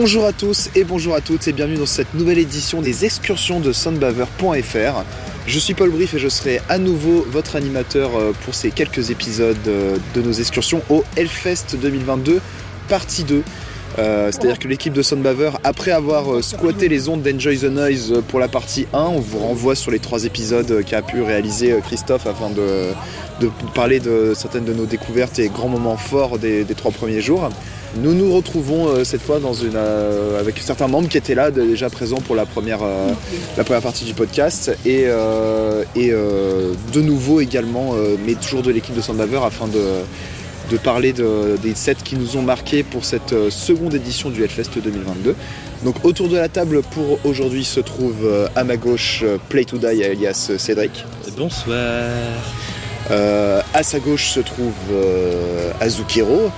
Bonjour à tous et bonjour à toutes et bienvenue dans cette nouvelle édition des excursions de soundbaver.fr. Je suis Paul Brief et je serai à nouveau votre animateur euh, pour ces quelques épisodes euh, de nos excursions au Hellfest 2022, partie 2. Euh, C'est-à-dire que l'équipe de Soundbaver, après avoir squatté les ondes d'Enjoy the Noise pour la partie 1, on vous renvoie sur les trois épisodes qu'a pu réaliser Christophe afin de, parler de certaines de nos découvertes et grands moments forts des trois premiers jours. Nous nous retrouvons euh, cette fois dans une, euh, avec certains membres qui étaient là déjà présents pour la première, euh, la première partie du podcast et, et de nouveau également, mais toujours de l'équipe de Soundbaver afin de, de parler de- des sets qui nous ont marqués pour cette seconde édition du Hellfest 2022. Donc autour de la table pour aujourd'hui se trouve à ma gauche Play to Die alias Cédric. Bonsoir. À sa gauche se trouve Azukiro.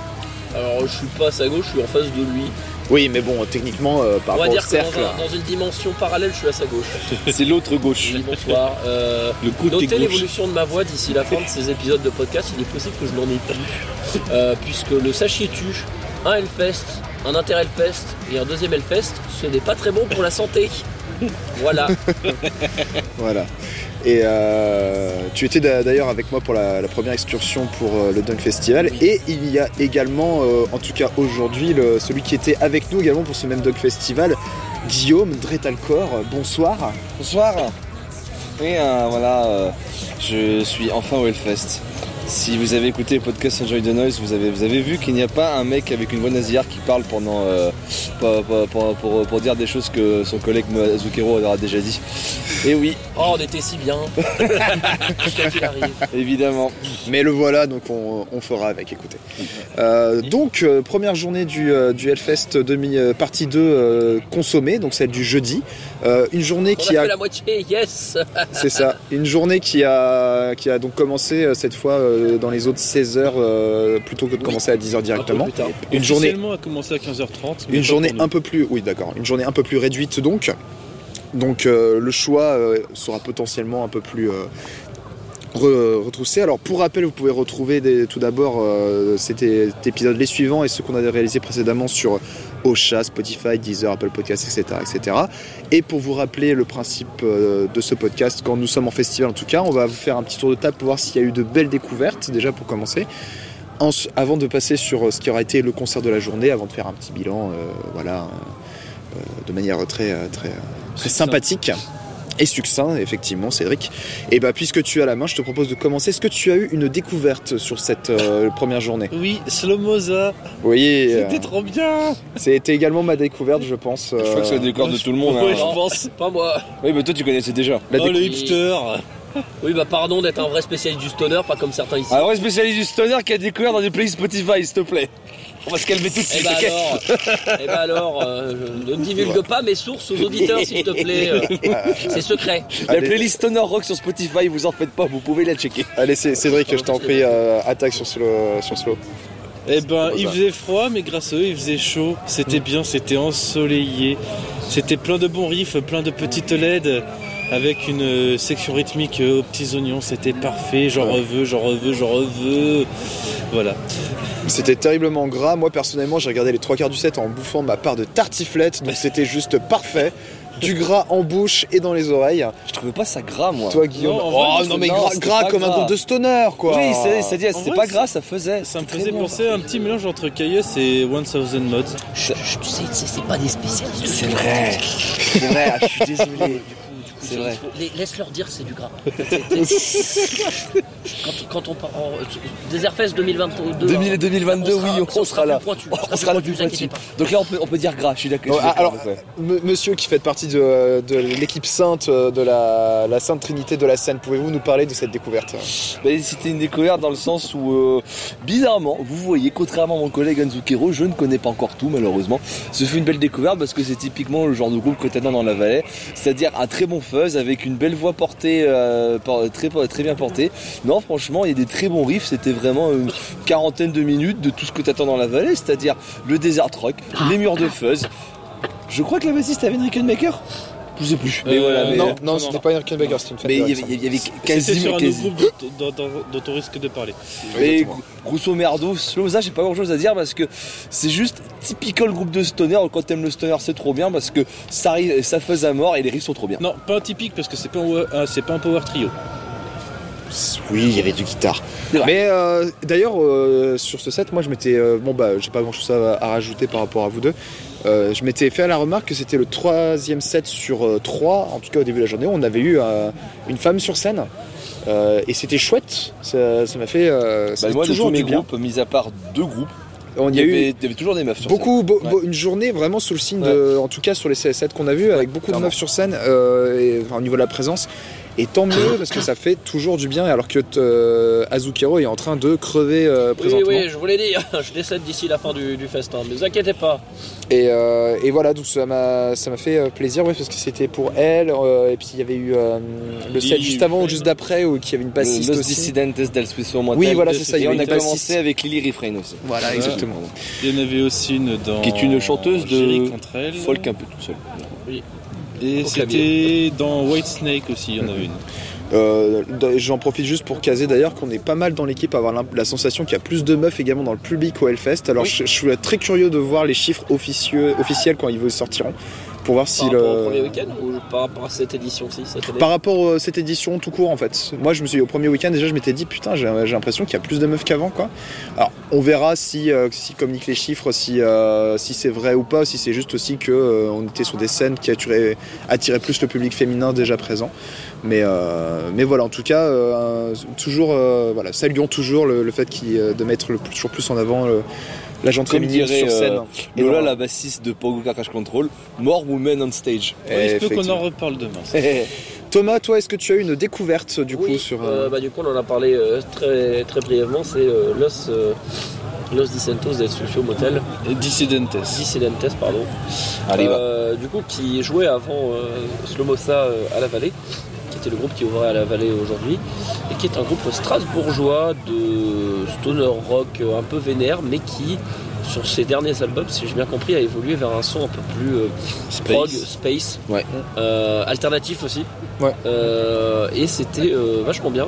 Alors je suis pas à sa gauche, je suis en face de lui. Oui mais bon techniquement euh, par On va rapport au dire que dans, cercle. un- dans une dimension parallèle, je suis à sa gauche. C'est l'autre gauche. Oui, bonsoir. Euh, Le côté notez l'évolution de ma voix d'ici la fin de ces épisodes de podcast. Il est possible que je n'en ai plus. Euh, puisque le sachiez-tu, un Hellfest, un inter-Hellfest et un deuxième Hellfest, ce n'est pas très bon pour la santé. Voilà. Voilà. Et euh, tu étais d'a- d'ailleurs avec moi pour la, la première excursion pour euh, le Dunk Festival. Et il y a également, euh, en tout cas aujourd'hui, celui qui était avec nous également pour ce même Dunk Festival, Guillaume Dretalcor. Bonsoir. Bonsoir. Oui, euh, voilà, euh, je suis enfin au Hellfest. Si vous avez écouté le podcast Enjoy the Noise, vous avez, vous avez vu qu'il n'y a pas un mec avec une voix nasillarde qui parle pendant euh, pour, pour- pour- pour- pour dire des choses que son collègue Azukero aura déjà dit. Et oui, Oh, on était si bien. Jusqu'à qu'il arrive. évidemment. Mais le voilà, donc on, on fera avec, écoutez. Euh, donc, euh, première journée du, euh, du Hellfest demi, euh, partie 2 euh, consommée, donc celle du jeudi. Euh, une journée On qui a a fait la moitié, yes C'est ça. Une journée qui a, qui a donc commencé cette fois euh, dans les autres 16 heures euh, plutôt que de Oui. commencer à 10 heures directement. Un. Une journée, a commencé à 15h30. mais une journée un peu plus, oui d'accord, une journée un peu plus réduite donc. Donc euh, le choix sera potentiellement un peu plus re- retroussé. Alors pour rappel, vous pouvez retrouver des- tout d'abord cet, cet épisode les suivants et ceux qu'on a réalisés précédemment sur Ocha, Spotify, Deezer, Apple Podcasts, etc., etc. Et pour vous rappeler le principe euh, de ce podcast, quand nous sommes en festival en tout cas, on va vous faire un petit tour de table pour voir s'il y a eu de belles découvertes déjà pour commencer. En- avant de passer sur euh, ce qui aura été le concert de la journée, avant de faire un petit bilan, euh, voilà, euh, de manière très, très, sympathique et succinct, effectivement, Cédric. Et bah, puisque tu as la main, je te propose de commencer. Est-ce que tu as eu une découverte sur cette euh, première journée? Oui, Slomoza. Oui, euh, C'était trop bien. c'était également ma découverte, je pense. Je crois que c'est le euh, décor de tout le monde. Hein. je pense. Pas moi. Oui, mais toi tu connaissais déjà. la oh, le hipster. Oui, bah pardon d'être un vrai spécialiste du stoner, pas comme certains ici. Un vrai spécialiste du stoner qui a découvert dans des playlists Spotify, s'il te plaît. On va se calmer tout de Eh suite, bah alors, eh bah alors euh, je ne divulgue pas mes sources aux auditeurs, s'il te plaît. euh, C'est secret. La Allez. playlist Stoner Rock sur Spotify, vous en faites pas, vous pouvez la checker. Allez, c'est- Cédric, je t'en prie, euh, attaque sur slow. Sur slow. Eh ben, il faisait froid, mais grâce à eux, il faisait chaud. C'était bien, c'était ensoleillé. C'était plein de bons riffs, plein de petites LED. Avec une euh, section rythmique euh, aux petits oignons, c'était parfait. J'en Ouais. reveux, j'en reveux, j'en reveux. Voilà. C'était terriblement gras. Moi, personnellement, j'ai regardé les trois quarts du set en bouffant ma part de tartiflette, donc c'était juste parfait. Du gras en bouche et dans les oreilles. Je trouvais pas ça gras, moi. Toi, Guillaume. Non, oh non, mais non, gras, gras comme un groupe de stoner, quoi. Oui, c'est- c'est-à-dire, c'était pas gras, ça faisait. Ça me C'était faisait penser à un petit mélange entre Caius et 1000 Mods. Chut, tu sais, c'est pas des spécialistes. C'est vrai. C'est vrai, je suis désolé. C'est vrai. Les- Laisse-leur dire que c'est du gras. quand, quand on part en Desertfest 2022. 2000 2022, oui, on sera là. plus pointu, On sera là plus pointu. Donc là, on peut, on peut dire gras, je suis d'accord. Ouais, alors, monsieur qui fait partie de, de l'équipe sainte euh, de la, la Sainte Trinité de la scène, pouvez-vous nous parler de cette découverte? Mais C'était une découverte dans le sens où, euh, bizarrement, vous voyez, contrairement à mon collègue Anzukero, je ne connais pas encore tout, malheureusement. Ce fut une belle découverte parce que c'est typiquement le genre de groupe que t'attends dans la vallée. C'est-à-dire un très bon avec une belle voix portée, euh, très, très bien portée. Non, franchement, il y a des très bons riffs. C'était vraiment une quarantaine de minutes de tout ce que t'attends dans la vallée, c'est-à-dire le desert rock, les murs de fuzz. Je crois que la bassiste avait une Rickenbacker? Je sais plus. Mais Euh, voilà, mais, non, non, non, non. pas une Rickenbacker, c'était une mais il y avait, il y avait C'était quasiment. sur un autre quasi- groupe dont, dont- dont- dont on risque de parler. Mais Exactement. grosso merdo, Slowza, j'ai pas grand chose à dire parce que c'est juste typical groupe de stoner. Quand t'aimes le stoner, c'est trop bien parce que ça, arrive, ça fuzz à mort et les riffs sont trop bien. Non, pas un typique parce que c'est pas, un wa- c'est pas un power trio. Oui, il y avait du guitare. Mais euh, d'ailleurs, euh, sur ce set, moi je m'étais. euh, bon, bah, j'ai pas grand chose à, à rajouter par rapport à vous deux. Euh, je m'étais fait à la remarque que c'était le troisième set sur euh, trois, en tout cas au début de la journée, on avait eu euh, une femme sur scène. Et c'était chouette, ça ça m'a fait, ça Bah, moi, de toujours tous mes bien. groupes, mis à part deux groupes, On il y a eu avait, il y avait toujours des meufs sur beaucoup, Ouais. beau- une journée vraiment sous le signe de, en tout cas sur les sets qu'on a vus, avec beaucoup clairement. de meufs sur scène, et, enfin, au niveau de la présence. Et tant mieux parce que ça fait toujours du bien, alors que euh, Azukiro est en train de crever euh, Oui, présentement. oui, je vous l'ai dit, je décède d'ici la fin du, du festin, ne vous inquiétez pas. Et, euh, et voilà, donc ça m'a fait euh, plaisir, ouais, parce que c'était pour elle. euh, et puis il y avait eu euh, le set juste avant ou juste d'après où il y avait une bassiste Los aussi. Dissidentes del Suizo. Oui, voilà, c'est ça. Et on a bassiste. commencé avec Lily Refrain aussi. Voilà, exactement. Il y en avait aussi une dans. Qui est une chanteuse de. Folk un peu toute seule. Et c'était dans White Snake aussi, il y en avait une. Euh, J'en profite juste pour caser d'ailleurs qu'on est pas mal dans l'équipe à avoir la sensation qu'il y a plus de meufs également dans le public au Hellfest. Alors Oui. je, je suis très curieux de voir les chiffres officieux, officiels quand ils sortiront pour voir si Par le. rapport au premier week-end ou par rapport à cette édition-ci Par rapport à cette édition tout court en fait. Moi je me suis au premier week-end déjà je m'étais dit putain j'ai l'impression qu'il y a plus de meufs qu'avant quoi. Alors on verra si euh, si communiquent les chiffres, si euh, si c'est vrai ou pas, si c'est juste aussi que euh, on était sur des scènes qui attiraient, attiraient plus le public féminin déjà présent. Mais euh, mais voilà en tout cas euh, toujours euh, voilà saluons toujours le, le fait euh, de mettre le toujours plus en avant le, la gente Comme dirait, sur scène. euh, Et Lola, la bassiste de Pogo Car Crash Control, More Women on Stage. Ouais, il se peut qu'on en reparle demain. Thomas, toi, est-ce que tu as eu une découverte du coup sur euh, euh, bah, du coup on en a parlé euh, très, très brièvement, c'est euh, Los, euh, Los Dissentos del Sucio Motel, Dissidentes. Dissidentes pardon, Allez, va. Euh, du coup qui jouait avant euh, Slomosa euh, à la Vallée, qui était le groupe qui ouvrait à la Vallée aujourd'hui, et qui est un groupe strasbourgeois de stoner rock un peu vénère, mais qui sur ses derniers albums, si j'ai bien compris, a évolué vers un son un peu plus euh, prog, space, Ouais. euh, alternatif aussi. Ouais. Euh, et c'était euh, vachement bien.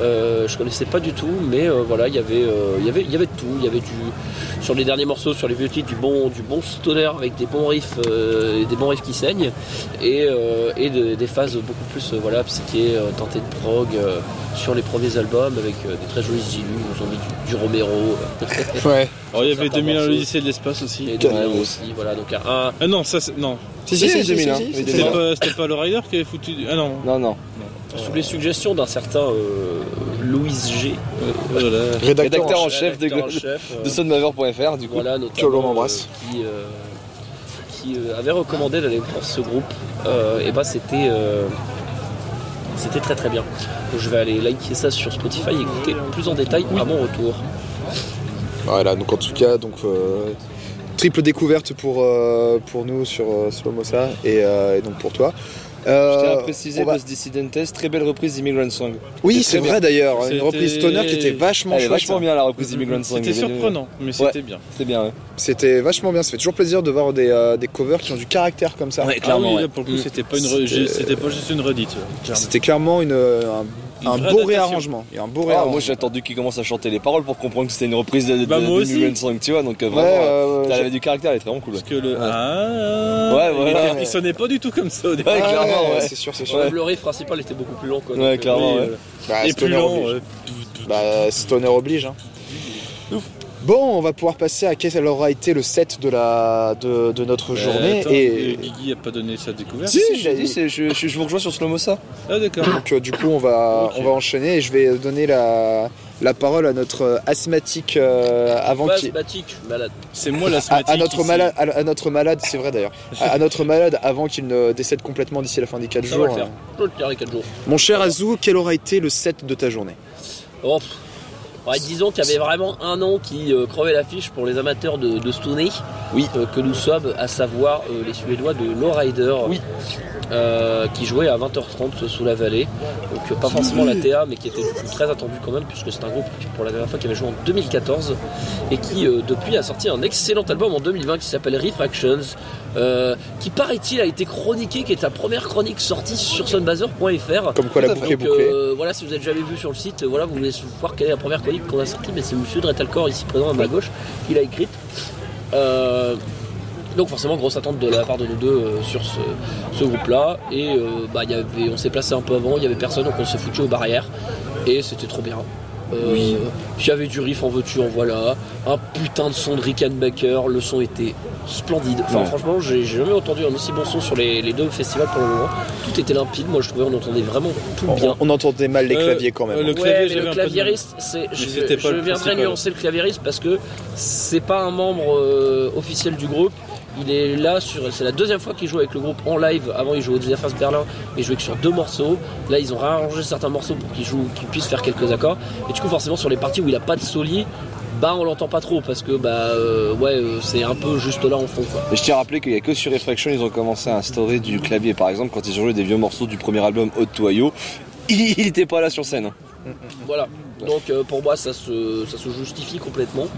Euh, je connaissais pas du tout, mais euh, voilà, il y avait, euh, il y avait, il y avait de tout. Il y avait du sur les derniers morceaux, sur les vieux titres, du bon, du bon stoner avec des bons riffs, euh, et des bons riffs qui saignent, et, euh, et de- des phases beaucoup plus, euh, voilà, psyché, euh, tentées de prog euh, sur les premiers albums avec euh, des très jolis illus. Ils ont mis du, du Romero, euh, Ouais. Alors il y avait Certains 2001 morceaux. l'Odyssée de l'espace aussi. et oui. aussi, voilà. Donc un, Ah non, ça c'est. Non. Si, Si, si, 2001. Oui, C'était 2001. pas, c'était pas le Rider qui avait foutu. du- Ah non. Non, non. sous les suggestions d'un certain euh, Louis G, Euh, voilà. Rédacteur, Rédacteur en chef de, rédacteur en chef, euh, de sonmaver.fr, du coup. Voilà, Que l'on notamment embrasse. euh, qui, euh, qui euh, avait recommandé d'aller voir ce groupe. Euh, et bah c'était euh, c'était très très bien. Donc je vais aller liker ça sur Spotify et écouter plus en détail à mon retour. Voilà, donc en tout cas, donc euh, triple découverte pour, euh, pour nous sur euh, Slomosa et, euh, et donc pour toi. Euh, Je tiens à préciser, va- Los Dissidentes, très belle reprise d'Immigrant Song. Oui, c'est vrai d'ailleurs, une C'était- reprise stoner qui était vachement Elle est chouette. vachement bien la reprise d'Immigrant Song. C'était surprenant, mais c'était bien. C'est bien, ouais. C'était vachement bien, ça fait toujours plaisir de voir des, euh, des covers qui ont du caractère comme ça. Ouais, Ah clairement. oui, ouais. là, pour le coup, Mm. c'était pas, une C'était- re- c'était pas juste une redite. C'était clairement une, euh, Une un, un beau adaptation. réarrangement. Et un beau Ah, réarrangement. moi j'ai attendu qu'il commence à chanter les paroles pour comprendre que c'était une reprise de, de, Bah, moi aussi. d'Immigrant Song, tu vois, donc euh, Ouais, vraiment, euh, elle j'ai- avait du caractère, elle est vraiment cool. Parce que le. Ouais. Ah, Ouais, il voilà. était- Il sonnait pas du tout comme ça au départ. Ouais, clairement, ouais. c'est sûr, c'est sûr. Le riff principal était beaucoup plus long. Quoi, Ouais, Donc, clairement, oui, ouais. euh, Bah, Et plus lent. euh, Bah, Stoner oblige. Hein. Bon, on va pouvoir passer à quel aura été le set de, la, de, de notre euh, journée. attends, et Guigui a pas donné sa découverte. Si, Si, j'ai dit, c'est- je, je, je vous rejoins sur Slomosa. Ah d'accord. donc, euh, du coup, on va, on va enchaîner et je vais donner la, la parole à notre euh, asthmatique euh, avant qu'il. Asthmatique, je malade. C'est moi À, l'asthmatique. à notre ici. malade, à, à notre malade, c'est vrai d'ailleurs. À, à notre malade avant qu'il ne décède complètement d'ici la fin des 4 Ça jours. va le faire. Je le faire les 4 jours. Mon cher Azou, quel aura été le set de ta journée? Oh, pff, Ouais, disons qu'il y avait vraiment un nom qui euh, crevait l'affiche pour les amateurs de, de Stoney, Oui. euh, que nous sommes, à savoir euh, les Suédois de Lowrider, Oui. euh, qui jouaient à 20h30 sous la vallée. Donc pas forcément la TA, mais qui était très attendu quand même, puisque c'est un groupe pour la dernière fois qui avait joué en 2014 et qui depuis a sorti un excellent album en 2020 qui s'appelle Refractions, qui paraît-il a été chroniqué, qui est la première chronique sortie sur sunbazer.fr. Comme quoi la boucle est bouclée. voilà, si vous avez jamais vu sur le site, voilà, vous voulez voir quelle est la première chronique qu'on a sortie, mais c'est Monsieur Dretalcor ici présent à ma gauche qui l'a écrite. Euh, donc forcément grosse attente de la part de nous deux euh, sur ce, groupe-là. Et euh, bah, on s'est placé un peu avant, il y avait personne, donc on s'est foutu aux barrières. Et c'était trop bien. Euh, Oui. Puis il y avait du riff en veux-tu, en voilà. Un putain de son de Rickenbacker, le son était splendide. Enfin Ouais. franchement, j'ai jamais entendu un aussi bon son sur les, les deux festivals pour le moment. Tout était limpide, moi je trouvais on entendait vraiment tout bien. On, on entendait mal les Euh, claviers quand même. euh, le clavier, ouais, mais j'avais le c'est, je, je le viendrai principal. nuancer le claviériste parce que c'est pas un membre euh, officiel du groupe. Il est là sur, c'est la deuxième fois qu'il joue avec le groupe en live. Avant, il jouait au Zephyrs Berlin, mais il jouait que sur deux morceaux. Là, ils ont réarrangé certains morceaux pour qu'il joue, qu'il puisse faire quelques accords. Et du coup, forcément, sur les parties où il a pas de soli, bah on l'entend pas trop parce que bah euh, ouais, euh, c'est un peu juste là en fond quoi. Et je tiens à rappeler qu'il n'y a que sur Refraction ils ont commencé à instaurer du clavier par exemple quand ils ont joué des vieux morceaux du premier album Hot to IO. Il n'était pas là sur scène. hein. Voilà. Donc euh, pour moi ça se, ça se justifie complètement.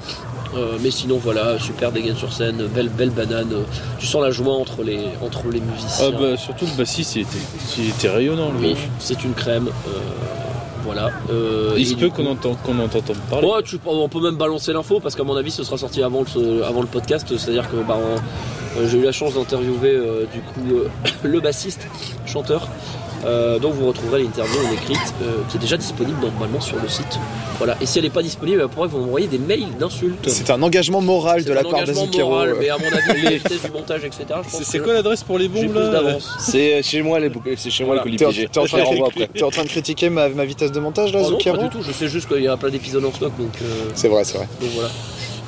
Euh, mais sinon voilà, super dégaine sur scène, belle belle banane. Tu sens la joie entre les entre les musiciens. Ah bah, surtout le bassiste, il était, il était rayonnant lui. Oui, c'est une crème. Voilà. Euh, Il se peut qu'on entend, qu'on entende parler. Ouais, tu- on peut même balancer l'info parce qu'à mon avis ce sera sorti avant le, avant le podcast. C'est-à-dire que bah, euh, j'ai eu la chance d'interviewer euh, du coup euh, le bassiste, chanteur. Euh, donc vous retrouverez l'interview en écrite euh, qui est déjà disponible normalement sur le site. Voilà. Et si elle n'est pas disponible, après ils vont m'envoyer des mails d'insultes. C'est un engagement moral de la un part engagement d'Azukero. moral, euh. mais à mon avis, la vitesse du montage, etc. C'est quoi l'adresse pour les bombes là. C'est chez moi les boucles- c'est chez moi Voilà. les T'es en, colis piégés. t'es en les en train de critiquer ma, ma vitesse de montage là, Ah non, pas du tout. Je sais juste qu'il y a plein d'épisodes en stock, donc, euh, C'est vrai, c'est vrai. donc voilà.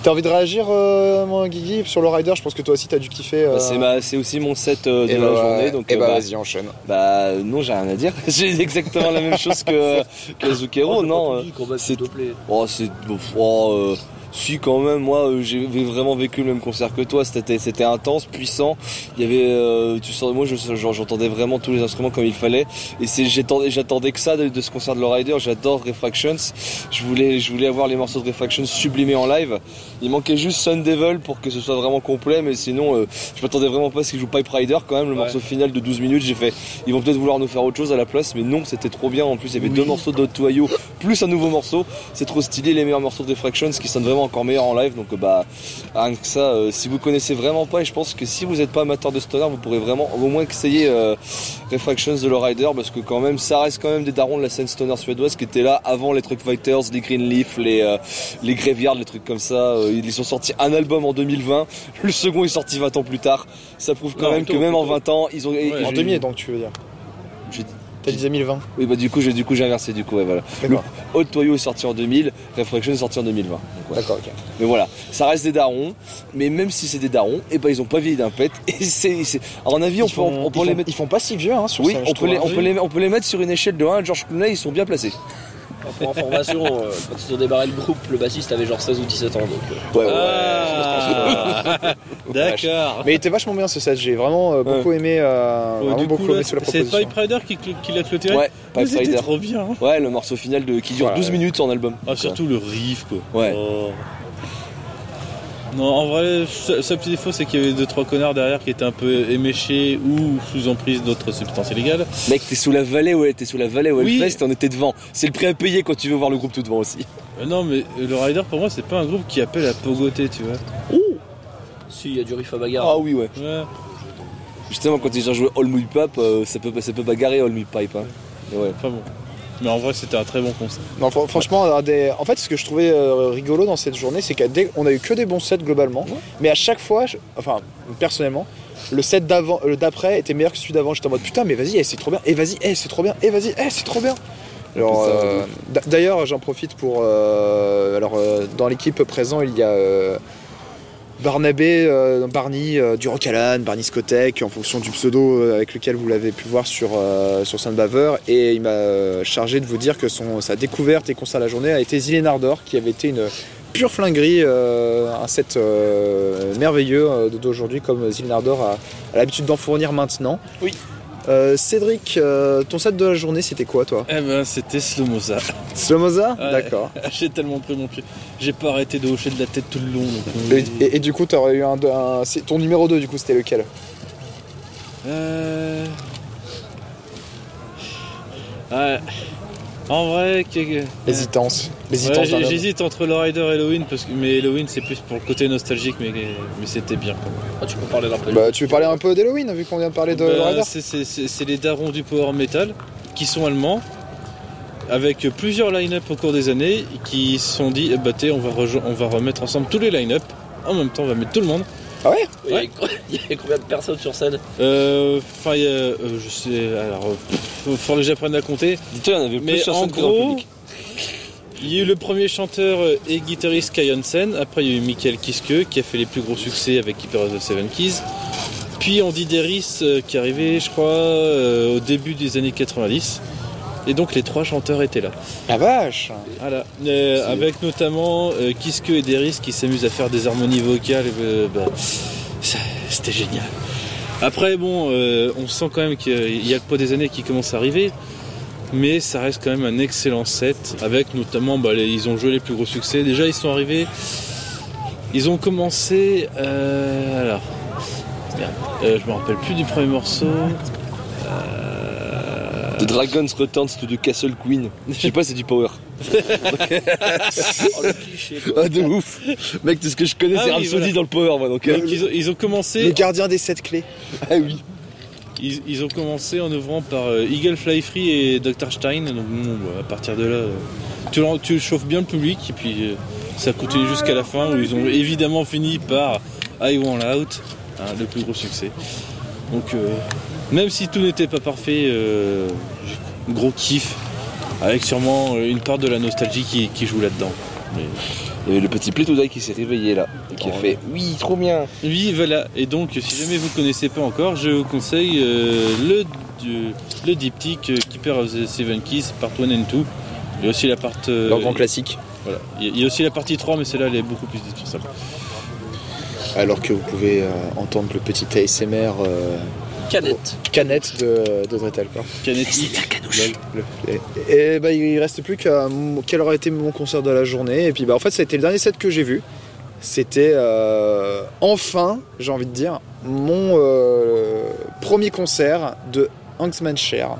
T'as envie de réagir, euh, mon Guigui, sur le rider? Je pense que toi aussi t'as dû kiffer. euh, Bah, c'est ma- c'est aussi mon set euh, de et la bah, journée donc et euh, bah, bah, vas-y, enchaîne. bah, non j'ai rien à dire. J'ai exactement la même chose que que Zucchero Oh, non. euh, c'est- s'il te plaît. Oh, c'est. Oh, euh, si, quand même, moi, euh, j'ai vraiment vécu le même concert que toi. C'était c'était intense, puissant. Il y avait. euh, tu sens, moi, je- j'entendais vraiment tous les instruments comme il fallait. Et j'attendais j'attendais que ça de, de ce concert de Lowrider. J'adore Refractions. Je voulais, je voulais avoir les morceaux de Refractions sublimés en live. Il manquait juste Sun Devil pour que ce soit vraiment complet. Mais sinon, euh, je m'attendais vraiment pas à ce qu'ils jouent Pipe Rider quand même. Le Ouais. morceau final de 12 minutes, j'ai fait. Ils vont peut-être vouloir nous faire autre chose à la place. Mais non, c'était trop bien. En plus, il y avait deux morceaux de Hot to IO plus un nouveau morceau. C'est trop stylé, les meilleurs morceaux de Refractions qui sonnent vraiment encore meilleurs en live. Donc, euh, bah, rien que ça, euh, si vous connaissez vraiment pas, et je pense que si vous n'êtes pas amateur de stoner, vous pourrez vraiment au moins essayer euh, Refractions de Lowrider parce que quand même, ça reste quand même des darons de la scène stoner suédoise qui étaient là avant les Truck Fighters, les Greenleaf, les, euh, les Graveyard, les trucs comme ça. Euh, ils ont sorti un album en 2020, le second est sorti 20 ans plus tard. Ça prouve quand Non, même plutôt, que même en plutôt. 20 ans, ils ont. Ouais, En j'ai- 2000 donc tu veux dire j'ai- T'as dit 2020 Oui, bah du coup, j'ai du coup j'ai inversé du coup, ouais, voilà. Hot Toyo est sorti en 2000, Refraction est sorti en 2020. Donc, ouais. D'accord, ok. Mais voilà, ça reste des darons, mais même si c'est des darons, et ben ils ont pas vieilli d'un pet. Et c'est, à mon avis, on peut, font- on peut les font- mettre. Ils font pas si vieux hein, sur Oui, on peut, les, trouve, on, hein. peut les, on peut les mettre sur une échelle de 1 à George Clooney, ils sont bien placés. Pour information, euh, quand ils ont démarré le groupe, le bassiste avait genre 16 ou 17 ans. Donc, euh, Ouais, ouais. Ah, D'accord. Mais il était vachement bien ce set, j'ai vraiment euh, beaucoup aimé, vraiment du beaucoup coup, là, aimé sur la c'est. Pipe Rider qui, l'a clôturé Ouais, Pipe C'était Rider. trop bien. hein. Ouais, le morceau final de, qui dure Ouais. 12 minutes en album. Ah, surtout le riff, quoi. Ouais. Oh. Non, en vrai, sa, sa petit défaut, c'est qu'il y avait deux trois connards derrière qui étaient un peu éméchés ou sous emprise d'autres substances illégales. Mec, t'es sous la vallée, ouais, t'es sous la vallée au Oui. On était devant. C'est le prix à payer quand tu veux voir le groupe tout devant aussi. Euh, non, mais le Rider, pour moi, c'est pas un groupe qui appelle à pogoter, tu vois. si, il y a du riff à bagarre. Ah oui, ouais. Ouais. Justement, quand ils ont joué All Me Pipe, euh, ça peut, ça peut bagarrer All Me Pipe. Hein. Ouais. Pas bon. Mais en vrai, c'était un très bon concert. Non, fr- franchement, des- en fait, ce que je trouvais euh, rigolo dans cette journée, c'est qu'on a eu que des bons sets globalement, mais à chaque fois, je- enfin, personnellement, le set d'avant, le d'après était meilleur que celui d'avant. J'étais en mode putain, mais vas-y, eh, c'est trop bien, et vas-y, eh, c'est trop bien, et vas-y, eh, c'est trop bien. Alors, euh, d'a- D'ailleurs, j'en profite pour. euh, alors, euh, dans l'équipe présent, il y a. Barnabé, euh, Barney euh, du Barney Scotec, en fonction du pseudo euh, avec lequel vous l'avez pu voir sur, euh, sur Soundbaver. Et il m'a euh, chargé de vous dire que sa découverte et concert de la journée a été Zilénardor, qui avait été une pure flinguerie, un set merveilleux d'aujourd'hui, comme Zilénardor a, a l'habitude d'en fournir maintenant. Oui. Euh, Cédric, euh, ton set de la journée, c'était quoi, toi Eh ben, c'était Slomoza. Slomoza Ouais. D'accord. J'ai tellement pris mon pied. J'ai pas arrêté de hocher de la tête tout le long. donc, Et, euh, et- et du coup, t'aurais eu un, un- c'est- ton numéro 2, du coup, c'était lequel Euh... Ouais. En vrai, que... L'hésitance. Ouais, j'hésite entre Lowrider et Halloween, parce que... mais Halloween c'est plus pour le côté nostalgique, mais, mais c'était bien quand même. Ah, tu peux parler d'un peu. Bah, tu veux parler un peu d'Halloween, vu qu'on vient de parler de Bah, Lowrider c'est- les darons du power metal qui sont allemands, avec plusieurs line-up au cours des années, qui se sont dit, eh bah, t'es, on, va on va remettre ensemble tous les line-up. En même temps, on va mettre tout le monde. Ah ouais Il y avait- il y avait combien de personnes sur scène Euh, Enfin, il y a, euh, je sais, alors, euh, faudrait que j'apprenne à compter. Dis-toi, il y en avait plus Mais sur en scène que dans le gros, public. il y a eu le premier chanteur et guitariste Kai Hansen. Après, il y a eu Michael Kiske qui a fait les plus gros succès avec Hyper of the Seven Keys. Puis Andy Deris euh, qui est arrivé, je crois, euh, au début des années 90. Et donc les trois chanteurs étaient là. La vache Voilà. Euh, avec notamment euh, Kiske et Deris qui s'amusent à faire des harmonies vocales. euh, bah, C'était génial. Après, bon, on sent quand même qu'il y a le poids des années qui commence à arriver. Mais ça reste quand même un excellent set. Avec notamment, bah, les- ils ont joué les plus gros succès. Déjà, ils sont arrivés. Ils ont commencé. alors. Merde. Je me rappelle plus du premier morceau. The Dragons Returns to the Castle Queen. Je sais pas, c'est du power. Oh, le cliché, quoi. Ah, de ouf. Mec, tout ce que je connais, Ah c'est oui, Rhapsody voilà. dans le power, moi. Donc, euh, Donc, ils, ont, ils ont commencé. Le gardien des sept clés. ah oui. Ils, ils ont commencé en ouvrant par euh, Eagle Fly Free et Dr. Stein. Donc bon, bah, à partir de là, euh, tu, leur- tu chauffes bien le public et puis euh, ça continue jusqu'à la fin où ils ont évidemment fini par I Want Out, hein, le plus gros succès. Donc euh, même si tout n'était pas parfait, euh, gros kiff avec sûrement euh, une part de la nostalgie qui, qui joue là-dedans. Mais- Il y avait le petit Plétoudaï qui s'est réveillé là. Et qui a Oh, fait Oui, trop bien. Oui, voilà. Et donc, si jamais vous ne connaissez pas encore, je vous conseille euh, le, diptyque Keeper of the Seven Keys, part 1 and 2. Il y a aussi la part. euh, Leur grand classique. voilà. Il y a- il y a aussi la partie 3, mais celle-là, elle est beaucoup plus dispensable. Alors que vous pouvez euh, entendre le petit ASMR euh, Canette. canette de, de Dretel. Quoi. Canetti. Le- et, et bah, il reste plus qu'à quel aurait été mon concert de la journée. Et puis bah, en fait, ça a été le dernier set que j'ai vu. C'était euh, enfin, j'ai envie de dire, mon euh, premier concert de Hanksman Share.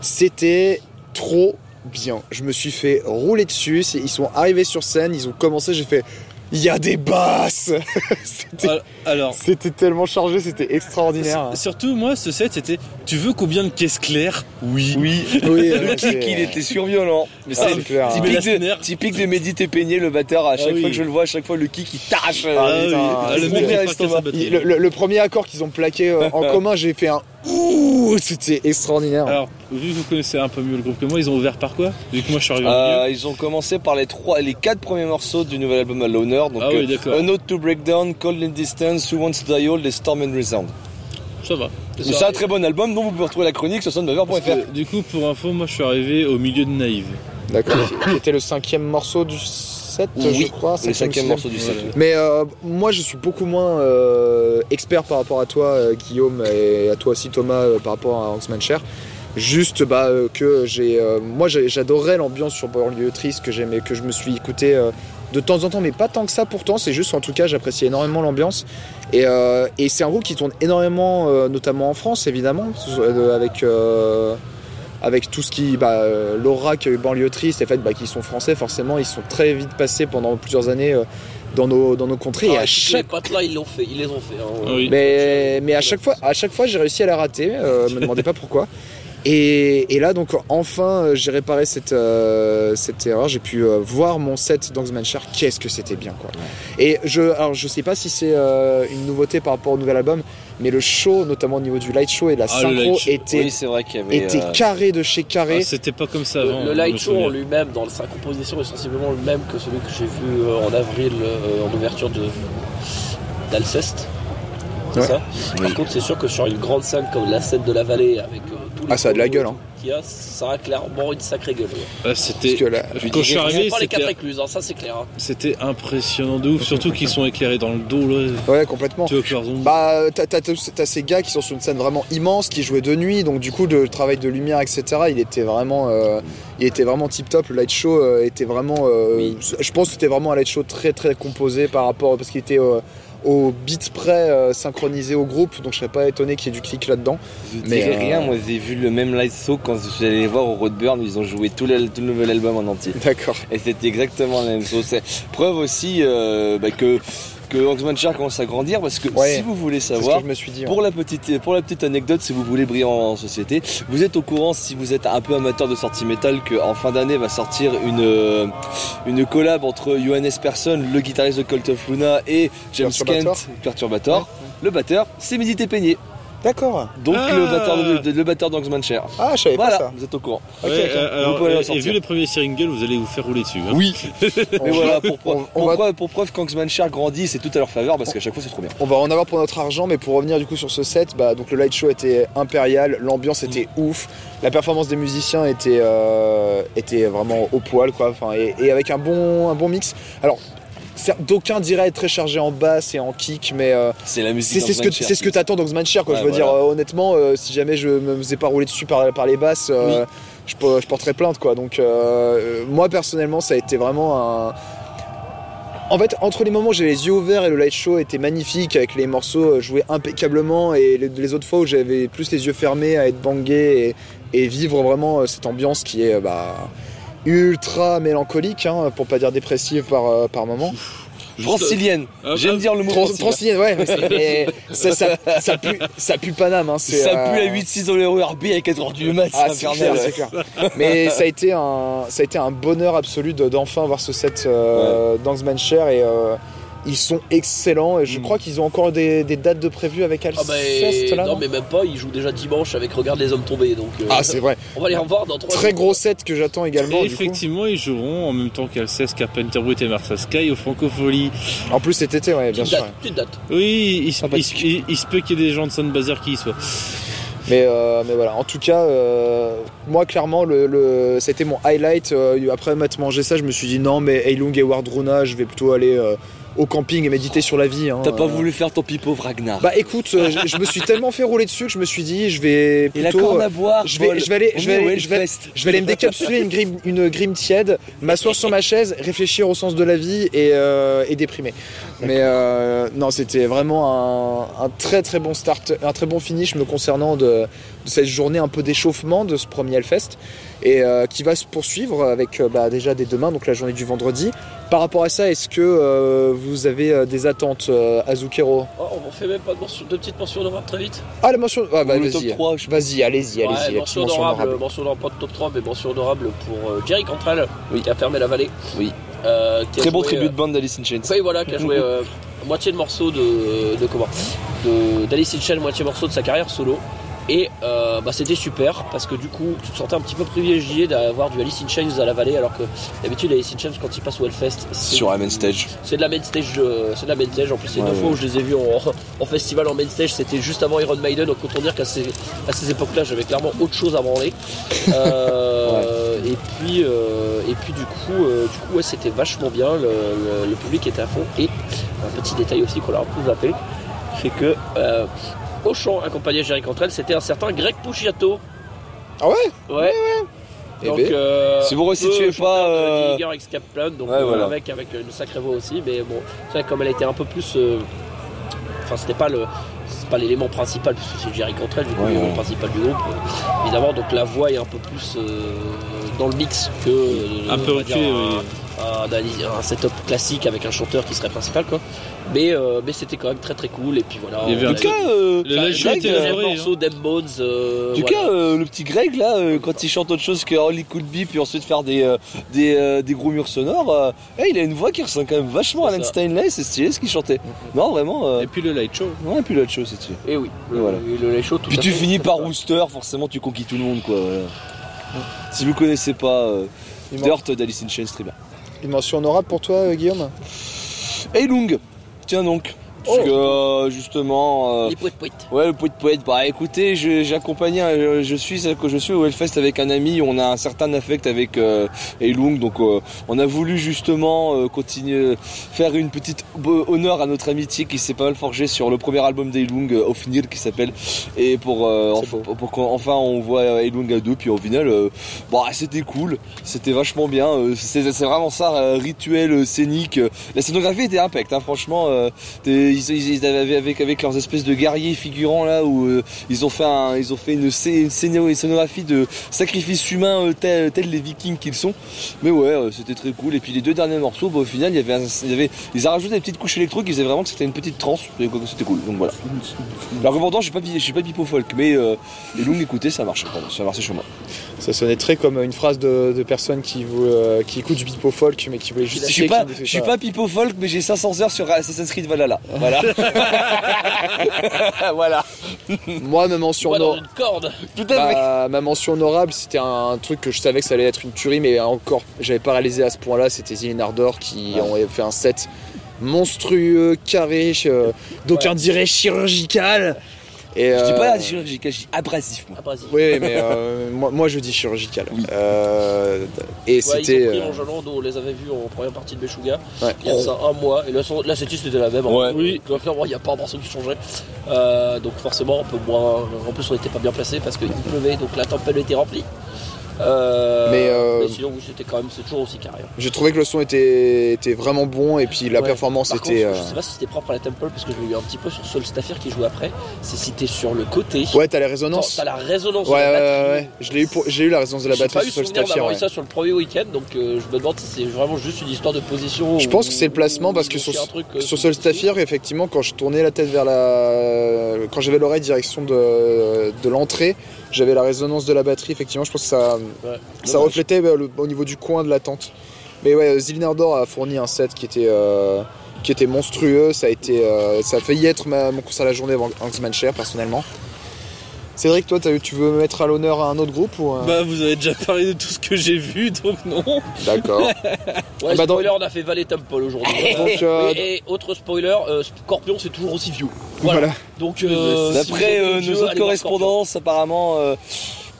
C'était trop bien. Je me suis fait rouler dessus. Ils sont arrivés sur scène, ils ont commencé, j'ai fait. Il y a des basses C'était Al- Alors, c'était tellement chargé, c'était extraordinaire. s- surtout, moi, ce set, c'était Tu veux combien de caisses claires? Oui. Oui. Oui, Le kick, il était surviolent. Mais Ah, c'est c'est clair. Mais la typique, de, typique de Peigné, le batteur. À chaque oui. fois que je le vois, à chaque fois, le kick, il euh, Ah, Ah, oui. Ah, le Premier le, le- accord qu'ils ont plaqué euh, en commun, j'ai fait un ouh, c'était extraordinaire. Alors, vu que vous connaissez un peu mieux le groupe que moi, ils ont ouvert par quoi? Vu que moi, je suis arrivé au Euh, ils ont commencé par les trois, les quatre premiers morceaux du nouvel album à Loner. Donc, Ah oui, euh, d'accord. A Note to Breakdown, Cold in Distance, Who Wants to Die Old et Storm and Resound. Ça va. C'est un très bon album dont vous pouvez retrouver la chronique sur que, du coup, pour info, moi, je suis arrivé au milieu de Naïve. D'accord. Qui était le cinquième morceau du set, je Oui, crois. Le cinquième morceau du set. Ouais. Mais euh, moi, je suis beaucoup moins euh, expert par rapport à toi, euh, Guillaume, et à toi aussi, Thomas, euh, par rapport à Hanksman Cher. Juste bah, euh, que j'ai, euh, moi, j'adorais l'ambiance sur Banlieue Triste que j'aimais, que je me suis écouté euh, de temps en temps, mais pas tant que ça pourtant. C'est juste, en tout cas, j'apprécie énormément l'ambiance. Et, euh, et c'est un groupe qui tourne énormément, euh, notamment en France, évidemment, avec. euh, avec tout ce qui, bah, euh, l'aura qu'a eu Banlieue Triste, et le fait bah, qu'ils sont français, forcément, ils sont très vite passés pendant plusieurs années euh, dans, nos, dans nos contrées. et Ah, à chaque Les là, ils l'ont fait, ils les ont fait. hein. Oui. mais, mais à chaque fois, à chaque fois, j'ai réussi à la rater. Euh, me demandez pas pourquoi. Et, et là, donc, enfin, euh, j'ai réparé cette, euh, cette erreur. J'ai pu euh, voir mon set d'Angsmanshire. Qu'est-ce que c'était bien, quoi. Et je, alors, je sais pas si c'est euh, une nouveauté par rapport au nouvel album, mais le show, notamment au niveau du light show et de la Ah, synchro, light show. était, Oui, c'est vrai qu'il y avait. était euh, carré de chez carré. Ah, C'était pas comme ça avant. le je light show en lui-même, dans sa composition, est sensiblement le même que celui que j'ai vu euh, en avril euh, en ouverture de, d'Alceste. C'est Ouais. ça? Par contre, c'est sûr que sur une grande scène comme la scène de la vallée, avec euh, tous les Ah, ça a de la gueule, hein. qu'il y a, ça a clairement une sacrée gueule. ouais. Ah, c'était. Parce que là- Quand je suis arrivé, pas les quatre c'était, écluses, hein, ça c'est clair. hein. c'était impressionnant de ouf. Surtout qu'ils sont éclairés dans le dos, là. Ouais, complètement. Tu vois que leurs ombres. Bah, t'as, t'as- t'as ces gars qui sont sur une scène vraiment immense, qui jouaient de nuit, donc du coup, le travail de lumière, etc., il était vraiment, euh, il était vraiment tip top. Le light show euh, était vraiment, euh, Oui. je pense que c'était vraiment un light show très très composé par rapport, parce qu'il était euh, au beat près euh, synchronisé au groupe, donc je serais pas étonné qu'il y ait du clic là-dedans. Je Mais, dirais euh, rien, moi j'ai vu le même live show quand je suis allé les voir au Roadburn, ils ont joué tout le, tout le nouvel album en entier. D'accord. Et c'était exactement la même chose. C'est preuve aussi euh, bah, que, que Oxman Shark commence à grandir parce que Ouais. si vous voulez savoir, je me suis dit. ouais. Pour la petite pour la petite anecdote, si vous voulez briller en société, vous êtes au courant si vous êtes un peu amateur de sortie métal qu'en fin d'année va sortir une euh, une collab entre Johannes Persson, le guitariste de Cult of Luna, et James. Kent, Perturbator. Le batteur, c'est Mehdi Tépeigné. D'accord. Donc Ah. le batteur de, le batteur d'Oxman Share. Ah, je savais pas Voilà, ça. vous êtes au courant. Ouais, euh, alors, Vous et vu les premiers singles, vous allez vous faire rouler dessus. hein. Oui. On Mais voilà, pour, preuve- on- on pour va- preuve, pour preuve qu'Oxman Share grandit, c'est tout à leur faveur parce qu'à chaque fois c'est trop bien. On va en avoir pour notre argent, mais pour revenir du coup sur ce set, bah, donc le light show était impérial, l'ambiance était ouf, la performance des musiciens était, euh, était vraiment au poil, quoi, enfin, et, et avec un bon, un bon mix. Alors, d'aucuns diraient être très chargé en basse et en kick, mais euh, C'est la musique. c'est ce que, c'est ce que t'attends d'Oxman Share, quoi. Ouais, je veux voilà. dire, euh, honnêtement, euh, si jamais je me faisais pas rouler dessus par, par les basses, je, je porterais plainte, quoi. Donc, moi personnellement, ça a été vraiment un. En fait, entre les moments où j'ai les yeux ouverts et le light show était magnifique avec les morceaux joués impeccablement et les, autres fois où j'avais plus les yeux fermés à être bangé et, et vivre vraiment cette ambiance qui est bah, ultra mélancolique, hein, pour pas dire dépressive par, euh, par moment. Juste- Francilienne. Ah, J'aime ah, dire le mot Trans- francilien. Francilienne, ouais, mais ça, ça, ça pue, ça pue Paname. Hein, c'est, Ça euh, pue la 8-6 dans les RB à 4h du mat, Ah, c'est clair, c'est clair. Mais ça a été un, ça a été un bonheur absolu de- d'enfin voir ce set euh, d'Angsman Share et euh, ils sont excellents et je Mm. crois qu'ils ont encore des, des dates de prévues avec Ah Alceste bah, là. non mais même pas, ils jouent déjà dimanche avec Regarde les hommes tombés donc euh, Ah c'est vrai. on va les revoir dans trois Très jours. gros set que j'attends également. Et du coup. effectivement, ils joueront en même temps qu'Alceste, Carpenter Brut et Martha Sky au Francophonie. En plus cet été, ouais, bien Petite sûr. date, petite date. Oui, il, se- Ah, bah, il se- il- il se peut qu'il y ait des gens de Sunbazer qui y soient. Mais, euh, mais voilà, en tout cas, euh, moi clairement, le, le- c'était mon highlight. Euh, après m'être mangé ça, je me suis dit non, mais Eilung et Wardruna, je vais plutôt aller euh, au camping et méditer sur la vie. hein. T'as pas Euh, voulu faire ton pipeau Ragnar. Bah écoute, euh, je, je me suis tellement fait rouler dessus que je me suis dit, je vais Et la plutôt. corne à boire. je vais- je vais aller- On je vais est au aller- je vais- Hellfest. Je vais aller me décapsuler une grime, une grime tiède, m'asseoir sur ma chaise, réfléchir au sens de la vie et, euh, et déprimer. Mais euh, non, c'était vraiment un, un très très bon start, un très bon finish me concernant de, de cette journée un peu d'échauffement de ce premier Hellfest et euh, qui va se poursuivre avec bah, déjà dès demain, donc la journée du vendredi. Par rapport à ça, est-ce que euh, vous avez euh, des attentes euh, à Zucchero? Oh, on fait même pas de, mention- de petites mentions honorables très vite. Ah la mention, ah, bah, Ou le top vas-y, 3, je vas-y, allez-y, allez-y, mention honorable, mention honorable, pas de top 3, mais mention honorable pour euh, Jerry Cantrell, Oui. qui a fermé la vallée. Oui. Euh, Très bon joué, tribut euh, de bande d'Alice in Chains. Oui, voilà, qui a joué euh, moitié de morceaux de, de comment? De- d'Alice in Chains, moitié morceau de sa carrière solo. Et euh, bah, c'était super parce que du coup, tu te sentais un petit peu privilégié d'avoir du Alice in Chains à la vallée, alors que d'habitude, Alice in Chains, quand il passe au Hellfest, c'est Sur la main stage. c'est de la main stage, euh, c'est de la main stage. En plus, les Ouais, deux ouais. fois où je les ai vus en, en festival en main stage, c'était juste avant Iron Maiden. Donc autant dire qu'à ces, à ces époques-là, j'avais clairement autre chose à branler. Euh, Et puis, euh, et puis du coup, euh, du coup, ouais, c'était vachement bien. Le, le- le public était à fond. Et un petit détail aussi qu'on a un peu zappé, c'est que euh, au chant accompagné de Jerry Cantrell, c'était un certain Greg Puciato. Ah ouais? Ouais. Eh Donc, ben. euh, Si vous resituez pas, euh, X Kaplan, donc Ouais, euh, voilà. un mec avec une sacrée voix aussi, mais bon, c'est vrai que comme elle était un peu plus, euh, enfin c'était pas le, c'est pas l'élément principal puisque c'est Jerry Cantrell du coup Ouais, l'élément ouais. principal du groupe, euh, évidemment donc la voix est un peu plus euh, dans le mix que euh, Un peu reculé, un- oui. Un, un setup classique avec un chanteur qui serait principal quoi. Mais, euh, mais c'était quand même très très cool et puis voilà. Il y avait on un En tout cas, euh, Le show le hein. morceau d'Em Bones. euh, En tout voilà. cas, euh, le petit Greg là, euh, quand il chante autre chose que All It Could Be, puis ensuite faire des, euh, des, euh, des gros murs sonores, euh, eh, il a une voix qui ressemble quand même vachement à Alan ça. Steinley, c'est stylé ce qu'il chantait. Non, vraiment, euh, Et puis le light show. non, et puis l'autre chose, c'est stylé. Et oui, Et voilà. le, le, les shows, tout Puis tu fait. finis par Rooster, forcément tu conquis tout le monde quoi. voilà. Si vous connaissez pas euh, Dirt d'Alice in Chains, très bien. Une mention honorable pour toi, euh, Guillaume? Hey Lung, tiens donc, Parce que euh, justement. euh, Les poètes poètes. Ouais, le poète poète. Bah écoutez, je- j'ai accompagné, un- je, je suis que je suis au Hellfest avec un ami. On a un certain affect avec euh, Eilung, donc euh, on a voulu justement euh, continuer, faire une petite honneur à notre amitié qui s'est pas mal forgée sur le premier album d'Eilung, euh, Ofnir, qui s'appelle. Et pour euh, enfin, pour qu'enfin on voit Eilung à deux, puis au final, euh, bah c'était cool, c'était vachement bien. euh, c'est c'est vraiment ça, euh, rituel euh, scénique. La scénographie était impec, hein, franchement. euh, ils, avaient avec avec leurs espèces de guerriers figurants là où euh, ils ont fait un, ils ont fait une, scé- une scéno- une scénographie de sacrifice humain euh, tel, tel les Vikings qu'ils sont. Mais ouais, euh, c'était très cool. Et puis les deux derniers morceaux, bah, au final, il y avait, un- il y avait, ils ont rajouté des petites couches électro qui faisaient vraiment que c'était une petite transe. C'était cool. Donc voilà. Alors que pourtant, je suis pas, je suis pas pipo folk, mais euh, les longues écoutées, ça pardon, Ça marchait chez moi. Ça sonnait très comme une phrase de, de personnes qui, euh, qui écoutent du pipo folk mais qui voulaient Je justifier suis pas, je suis pas pipo folk, mais j'ai 500 heures sur Assassin's Creed Valhalla. Voilà. voilà. Moi, ma mention. Tout à fait. ma honorable, c'était un truc que je savais que ça allait être une tuerie, mais encore, j'avais pas réalisé à ce point-là. C'était Zilin Ardor qui ont fait un set monstrueux, carré, euh, d'aucuns diraient chirurgical. Et, Je dis euh, pas chirurgical, je dis abrasif. Moi. Abrasif. Oui, mais euh, moi, moi, je dis chirurgical. Oui. Euh, et Ouais, c'était. ils ont pris euh, Angelon, nous on les avait vus en première partie de Meshuga ouais. il y a ça un mois et là, là c'était c'était la même. hein. Ouais. Oui. Donc clairement il n'y a pas un morceau qui changeait. Euh, donc forcément un peu moins. En plus on n'était pas bien placé parce qu'il pleuvait donc la tempête était remplie. Euh, Mais, euh, sinon oui c'était quand même c'est toujours aussi carré. hein. J'ai trouvé que le son était, était vraiment bon et puis la Ouais. performance Par était. contre, euh, Je sais pas si c'était propre à la Temple parce que je l'ai eu un petit peu sur Soul Staffir qui joue après. C'est si t'es sur le côté. Ouais, t'as la résonance. t'as la résonance Ouais, de ouais, la ouais, batterie. ouais. Je l'ai eu, pour- j'ai eu la résonance de la J'ai pas batterie sur Soul souvenir Staffir. ouais. eu ça sur le premier week-end, donc je me demande si c'est vraiment juste une histoire de position. Je pense que c'est le placement parce que sur, truc, sur Soul Staffir, effectivement, quand je tournais la tête vers la. Quand j'avais l'oreille direction de, de l'entrée, j'avais la résonance de la batterie. Effectivement, je pense que ça, Ouais. ça Dommage. reflétait bah, le- au niveau du coin de la tente. Mais ouais, Zilinardor a fourni un set qui était. euh, qui était monstrueux, ça a été, euh, ça a failli être ma- mon concert de la journée avant Hangsman Share personnellement. Cédric, toi, tu veux mettre à l'honneur un autre groupe ou euh, Bah, vous avez déjà parlé de tout ce que j'ai vu, donc non. D'accord. Ouais, Bah, dans- spoiler, on a fait Valley Temple aujourd'hui. Donc, euh, et, et autre spoiler, euh, Scorpion c'est toujours aussi vieux. voilà. Donc, euh, si D'après euh, nos autres correspondances, apparemment, euh,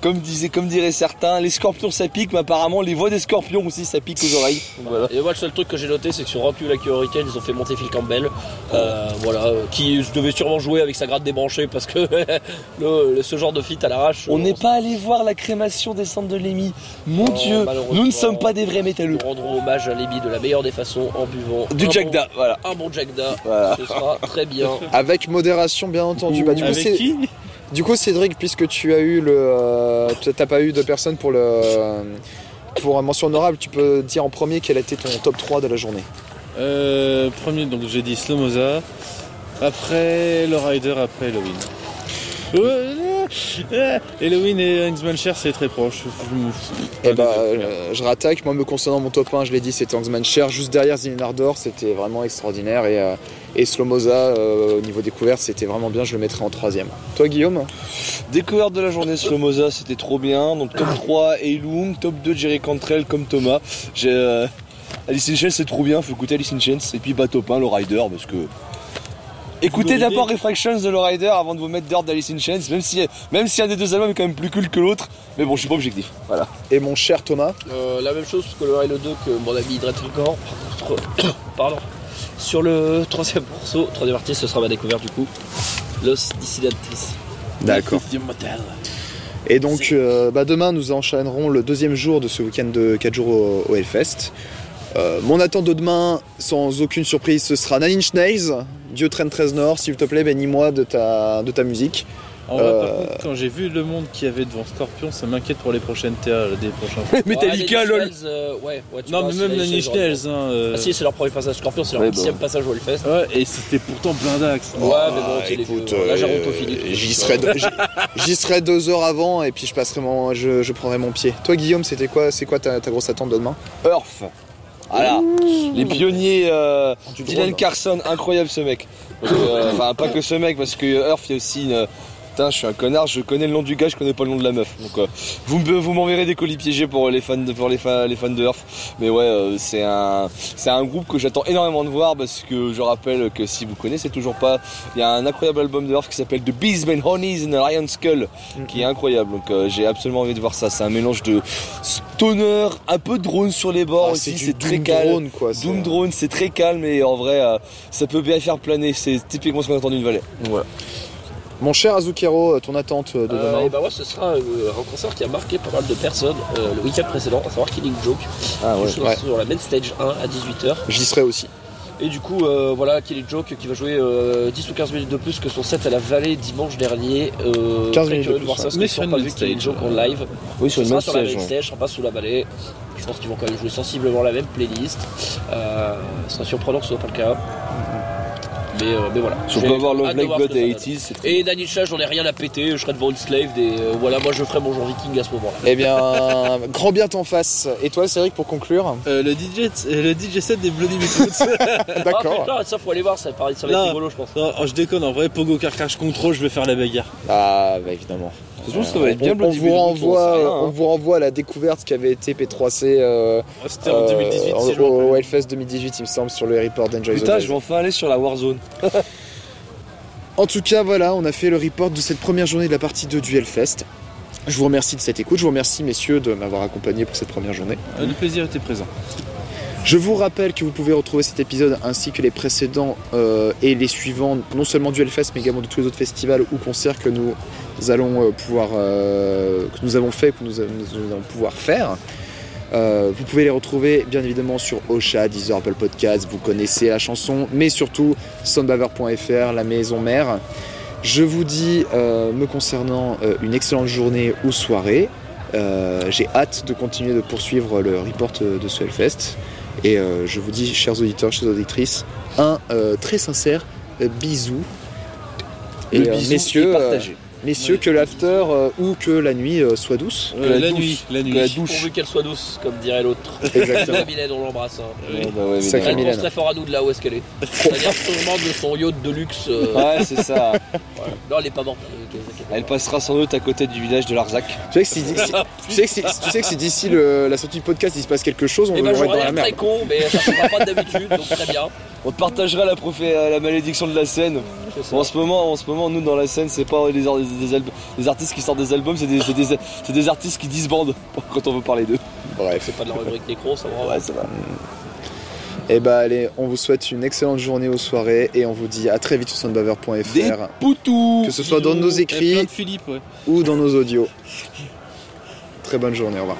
comme, disait, comme diraient certains, les scorpions ça pique, mais apparemment les voix des scorpions aussi ça pique aux oreilles. Voilà. Et moi, le seul truc que j'ai noté, c'est que sur Rock You Like Hurricane, ils ont fait monter Phil Campbell, euh, voilà, euh, qui devait sûrement jouer avec sa gratte débranchée parce que le- le- ce genre de feat à l'arrache. On euh, n'est pas allé voir la crémation des cendres de Lémi. Mon Non, dieu, nous ne sommes pas des vrais métalleux. Nous rendrons hommage à Lémi de la meilleure des façons en buvant Du un Jackda, voilà. Un bon Voilà. ce sera très bien. Avec modération, bien entendu. Bah, du, coup, Avec c'est- qui? Du coup, Cédric, puisque tu as eu le. euh, tu- T'as pas eu de personne pour le. Pour un mention honorable, tu peux dire en premier quel était ton top 3 de la journée. euh, Premier, donc j'ai dit Slomoza. Après le Rider, après Halloween. Halloween et Hangsman Share, c'est très proche. Je. Et bah, euh, je rattaque. Moi, me concernant mon top 1, je l'ai dit, c'était Hangsman Cher. Juste derrière Zinardor, c'était vraiment extraordinaire. Et, et Slomoza, euh, au niveau découverte, c'était vraiment bien. Je le mettrais en troisième. Toi, Guillaume Découverte de la journée sur Moza, c'était trop bien. Donc top 3 Eilung, top 2 Jerry Cantrell comme Thomas. J'ai euh, Alice in Chains, c'est trop bien, faut écouter Alice in Chains. Et puis bah top 1 le Rider parce que. Écoutez d'abord. Refractions de le Rider avant de vous mettre d'ordre d'Alice in Chains, même si, même si un des deux albums est quand même plus cool que l'autre. Mais bon, je suis pas objectif. Voilà. Et mon cher Thomas Euh, la même chose que le 1 et le 2 que mon ami contre, pardon. Sur le troisième morceau, troisième artiste, ce sera ma découverte du coup. Los Dissidentes. D'accord. Et donc, euh, bah, demain, nous enchaînerons le deuxième jour de ce week-end de 4 jours au, au Hellfest. Euh, mon attente de demain, sans aucune surprise, ce sera Nine Inch Nails, Dieu traîne 13 Nord. S'il te plaît, bénis-moi de ta, de ta musique. En vrai, par Euh, contre, quand j'ai vu le monde qu'il y avait devant Scorpion, ça m'inquiète pour les prochaines TA, des prochains. Metallica, lol. euh, ouais, ouais, tu non, vois, mais même Inch choses, Nails, hein, euh, Ah si, c'est leur premier passage Scorpion, c'est leur Ouais, dixième bon. passage au Hellfest. Ouais, et c'était pourtant plein d'axes. Ouais, mais bon, Ah, sais, les écoute, vieux, euh, j'y ça. serai, deux- heures avant et puis je passerai mon, je, je prendrai mon pied. Toi, Guillaume, c'était quoi, c'est quoi ta, ta grosse attente de demain? Earth. Voilà. Les pionniers euh, Du Dylan drone. Carson, incroyable ce mec. Euh, Enfin, pas que ce mec, parce que Earth, il y a aussi une, Putain, je suis un connard, je connais le nom du gars, je connais pas le nom de la meuf. Donc, euh, vous, me- vous m'enverrez des colis piégés pour les fans de, pour les les fans de Earth. Mais ouais, euh, c'est un, c'est un groupe que j'attends énormément de voir parce que je rappelle que si vous connaissez toujours pas, il y a un incroyable album de Earth qui s'appelle The Beastman Honeys and Lion Skull, qui est incroyable. Donc, euh, j'ai absolument envie de voir ça. C'est un mélange de stoner, un peu de drone sur les bords Ah, aussi, c'est très calme. drone, quoi. c'est- Doom Drone, c'est très calme et en vrai, euh, ça peut bien faire planer. C'est typiquement ce qu'on attend d'une vallée. Voilà. Mon cher Azukero, ton attente euh, de Euh, demain et bah ouais, ce sera euh, un concert qui a marqué pas mal de personnes euh, le week-end précédent, à savoir Killing Joke. Ah ouais. Je suis ouais. sur la main stage 1 à 18h. J'y serai aussi. Et du coup, euh, voilà, Killing Joke qui va jouer euh, 10 ou 15 minutes de plus que son set à la vallée dimanche dernier. Euh, 15 très minutes de de voir plus, ça, parce Mais sur pas vu Killing Joke en live. Oui, sur Ce une sera sur la ouais. stage, sera pas sous la vallée. Je pense qu'ils vont quand même jouer sensiblement la même playlist. Euh, ce sera surprenant que ce soit pas le cas. Mais, euh, mais voilà. Si on peut avoir Love Like ça et donne. 80s, c'est très Et Danisha, j'en ai rien à péter, je serai devant une slave et euh, voilà, moi je ferai mon jour viking à ce moment-là. Eh bien, grand bien t'en face. Et toi, Cédric, pour conclure Euh, le, DJ, euh, le DJ set des Bloody. Ah D'accord. putain, ça faut aller voir, ça, paraît, ça va être Non. rigolo je pense. non, oh, je déconne, en vrai, Pogo Car Crash Control, je vais faire la bagarre. Ah, bah évidemment. Je que ça va être bien on, on Bloody vous renvoie, rien, on hein. vous renvoie à la découverte qui avait été P3C euh, Oh, C'était en 2018, euh, si je au. Hellfest 2018, il me semble, sur le report d'Enjoy Putain, je vais enfin aller sur la Warzone. En tout cas, voilà, on a fait le report de cette première journée de la partie 2 du Hellfest. Je vous remercie de cette écoute, je vous remercie messieurs de m'avoir accompagné pour cette première journée. Euh, Le plaisir était présent. Je vous rappelle que vous pouvez retrouver cet épisode ainsi que les précédents euh, et les suivants, non seulement du Hellfest, mais également de tous les autres festivals ou concerts que nous allons euh, pouvoir, euh, que nous avons fait, que nous allons pouvoir faire. Euh, vous pouvez les retrouver bien évidemment sur Ocha, Deezer, Apple Podcasts, vous connaissez la chanson, mais surtout soundbaver.fr, la maison mère. Je vous dis, euh, me concernant, euh, une excellente journée ou soirée. J'ai hâte de continuer de poursuivre le report de ce Hellfest. Et je vous dis, chers auditeurs, chères auditrices, un très sincère bisou. Et Le bisou messieurs, est partagé. Messieurs, que l'after euh, ou que la nuit euh, soit douce. Euh, la la, douce, nuit, la que nuit. la douche. Pourvu qu'elle soit douce, comme dirait l'autre. Exactement. La Mylène, on l'embrasse. Hein. Oui. Bah ouais. Elle pense très fort à nous de là où est-ce qu'elle est. C'est-à-dire de son yacht de luxe. euh, Ouais, c'est ça. voilà. Non, elle est pas morte. Elle passera sans doute à côté du village de Larzac. Tu sais que si, si- tu sais que si, tu sais que si d'ici le- la sortie du podcast il se passe quelque chose, on, Eh va ben, être dans la l'air très merde. con, mais ça ne pas d'habitude, donc très bien. On te partagera la, profé- la malédiction de la scène. En ce moment, en ce moment, nous dans la scène, c'est pas des, des des artistes qui sortent des albums, c'est des, c'est des- c'est des artistes qui disbandent quand on veut parler d'eux. Bref. C'est pas de la rubrique nécro, ça va. Ouais, ça va. Et bah allez, on vous souhaite une excellente journée aux soirées et on vous dit à très vite sur Des soundbaver.fr poutous que ce soit dans nos écrits de Philippe, ouais. ou dans nos audios. Très bonne journée, au revoir.